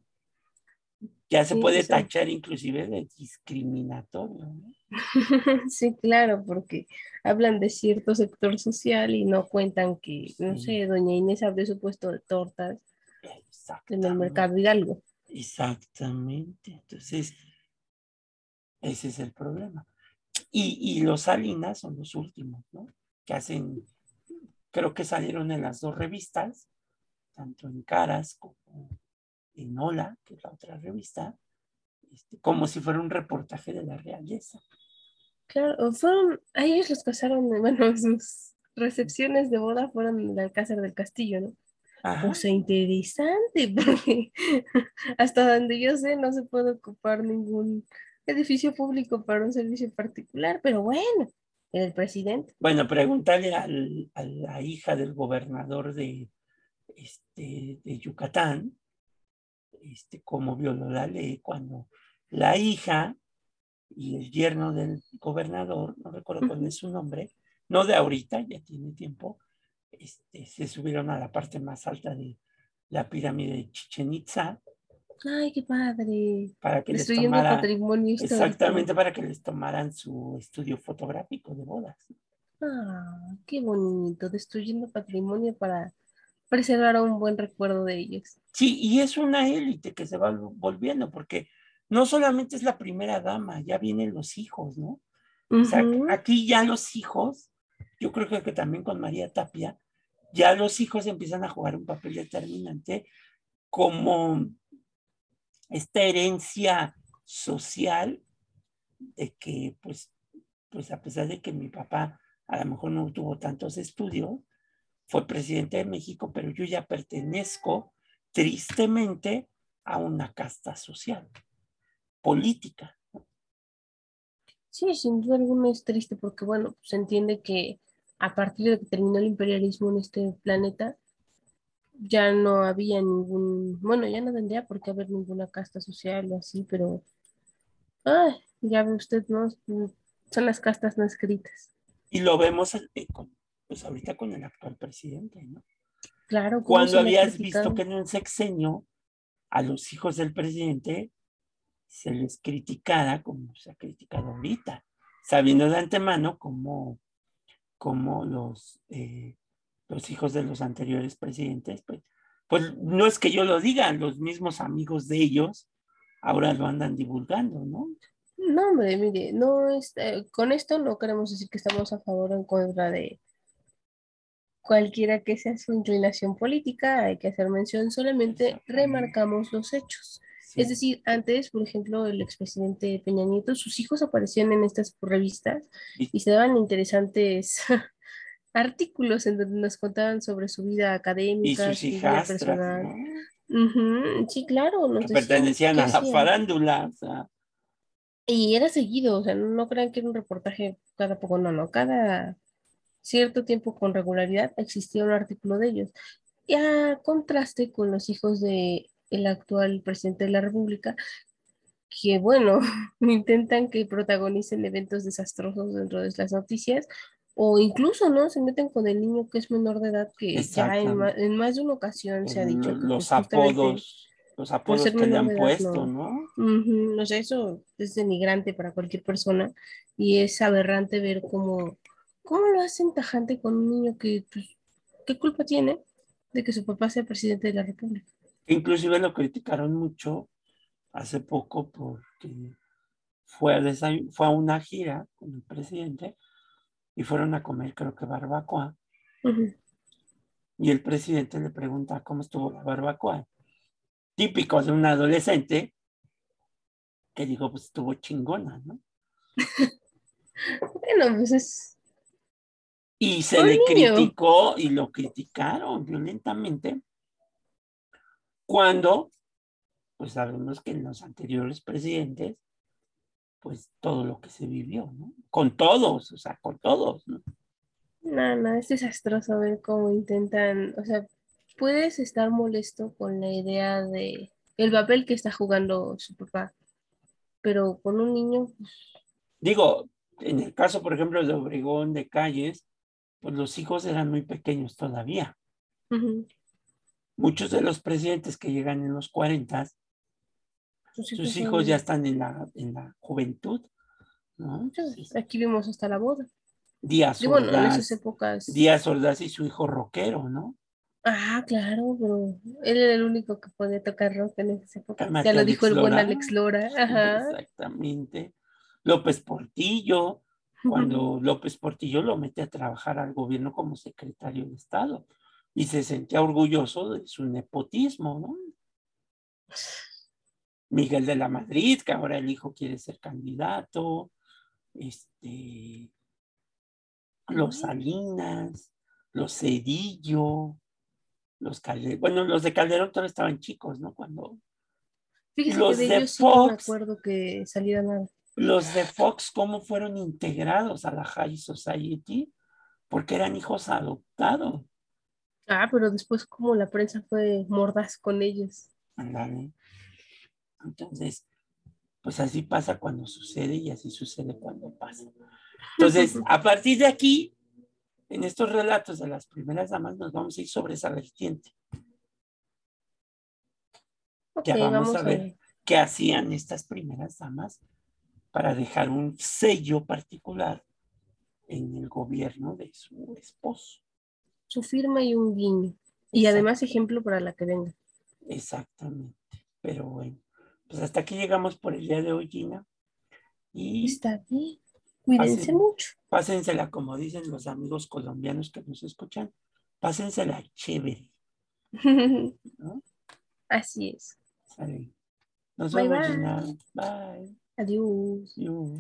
Ya se Sí, puede sí. tachar inclusive de discriminatorio, ¿no? Sí, claro, porque hablan de cierto sector social y no cuentan que, no Sí. sé, doña Inés abrió su puesto de tortas en el mercado Hidalgo. Exactamente. Entonces, ese es el problema. Y, y los Salinas son los últimos, ¿no? Que hacen, creo que salieron en las dos revistas, tanto en Caras como en Hola, que es la otra revista, este, como si fuera un reportaje de la realeza. Claro, fueron, a ellos los casaron, bueno, sus recepciones de boda fueron en el Alcázar del Castillo, ¿no? Ajá. O sea, interesante, porque hasta donde yo sé no se puede ocupar ningún edificio público para un servicio particular, pero bueno, el presidente. Bueno, pregúntale al- a la hija del gobernador de, este, de Yucatán, este, cómo violó la ley cuando la hija y el yerno del gobernador, no recuerdo cuál es su nombre, no de ahorita, ya tiene tiempo, este, se subieron a la parte más alta de la pirámide de Chichen Itza Ay, qué padre. para que les Destruyendo tomara, patrimonio histórico. exactamente para que les tomaran su estudio fotográfico de bodas. Ah, qué bonito, destruyendo patrimonio para preservar un buen recuerdo de ellos. Sí, y es una élite que se va volviendo, porque no solamente es la primera dama, ya vienen los hijos, ¿no? O sea, aquí ya los hijos, yo creo que también con María Tapia, ya los hijos empiezan a jugar un papel determinante como esta herencia social de que, pues, pues a pesar de que mi papá a lo mejor no tuvo tantos estudios, fue presidente de México, pero yo ya pertenezco tristemente a una casta social, política. Sí, sin duda alguna es triste porque, bueno, se entiende que a partir de que terminó el imperialismo en este planeta, ya no había ningún, bueno, ya no tendría por qué haber ninguna casta social o así, pero, ay, ya ve usted, ¿no? Son las castas no escritas. Y lo vemos eh, pues ahorita con el actual presidente, ¿no? Claro, cómo Cuando habías visto que en un sexenio a los hijos del presidente se les criticara como se ha criticado ahorita, sabiendo de antemano como, como los, eh, los hijos de los anteriores presidentes, pues, pues no es que yo lo diga, los mismos amigos de ellos ahora lo andan divulgando, ¿no? No, hombre, mire, no es, eh, con esto no queremos decir que estamos a favor o en contra de cualquiera que sea su inclinación política, hay que hacer mención, solamente remarcamos los hechos. Sí. Es decir, antes, por ejemplo, el expresidente Peña Nieto, sus hijos aparecían en estas revistas Y- y se daban interesantes artículos en donde nos contaban sobre su vida y académica, sus su vida hijastras, personal. ¿no? Sí, claro, nos que decían pertenecían a la hacían. farándula, o sea, Y era seguido, o sea, no crean que era un reportaje cada poco, no, no, cada cierto tiempo con regularidad existía un artículo de ellos. Y a contraste con los hijos de el actual presidente de la República, que bueno, intentan que protagonicen eventos desastrosos dentro de las noticias, o incluso, ¿no? Se meten con el niño que es menor de edad, que ya en, en más de una ocasión se ha dicho. que, los pues, apodos, los apodos que le han edad, puesto, no. ¿no? O sea, eso es denigrante para cualquier persona y es aberrante ver cómo, cómo lo hacen tajante con un niño que, pues, ¿qué culpa tiene de que su papá sea presidente de la República? Inclusive lo criticaron mucho hace poco porque fue a, fue a una gira con el presidente y fueron a comer, creo que barbacoa. Y el presidente le pregunta cómo estuvo la barbacoa. Típico de un adolescente que dijo, pues estuvo chingona, ¿no? Bueno, pues es, Y se le niño. criticó y lo criticaron violentamente cuando, pues sabemos que en los anteriores presidentes, pues todo lo que se vivió, ¿no? Con todos, o sea, con todos, ¿no? no, no, es desastroso ver cómo intentan, o sea, puedes estar molesto con la idea de el papel que está jugando su papá, pero con un niño, pues, Digo, en el caso, por ejemplo, de Obregón, de Calles, pues los hijos eran muy pequeños todavía. Muchos de los presidentes que llegan en los 40, Sus hijos ya están en la, en la juventud, ¿no? Sí, Aquí vimos hasta la boda. Díaz bueno, en Ordaz, esas épocas. Díaz Ordaz y su hijo rockero, ¿no? Ah, claro, pero él era el único que podía tocar rock en esa época. Cálmate, Ya lo Alex dijo el buen. Alex Lora. Ajá. Exactamente. López Portillo, cuando López Portillo lo mete a trabajar al gobierno como secretario de Estado y se sentía orgulloso de su nepotismo, ¿no? Miguel de la Madrid, que ahora el hijo quiere ser candidato, este, los Salinas, los Cedillo, los Calderón, bueno, los de Calderón todavía estaban chicos, ¿no? Cuando Fíjese Los que de de ellos sí no me Fox. acuerdo que saliera nada. los de Fox, ¿cómo fueron integrados a la High Society? Porque eran hijos adoptados. Ah, pero después como la prensa fue mordaz con ellos. Ándale. Entonces, pues así pasa cuando sucede y así sucede cuando pasa. Entonces, a partir de aquí, en estos relatos de las primeras damas, nos vamos a ir sobre esa vertiente. Ya vamos vamos a ver. ¿Qué hacían estas primeras damas para dejar un sello particular en el gobierno de su esposo? su firma y un guiño. Y además ejemplo para la que venga. Exactamente. Pero bueno, pues hasta aquí llegamos por el día de hoy, Gina. Y Está bien. Cuídense Así. mucho. pásensela, como dicen los amigos colombianos que nos escuchan, pásensela chévere. ¿no? Así es. Sale. Nos Bye, vemos, bye. Gina. Bye. Adiós. You.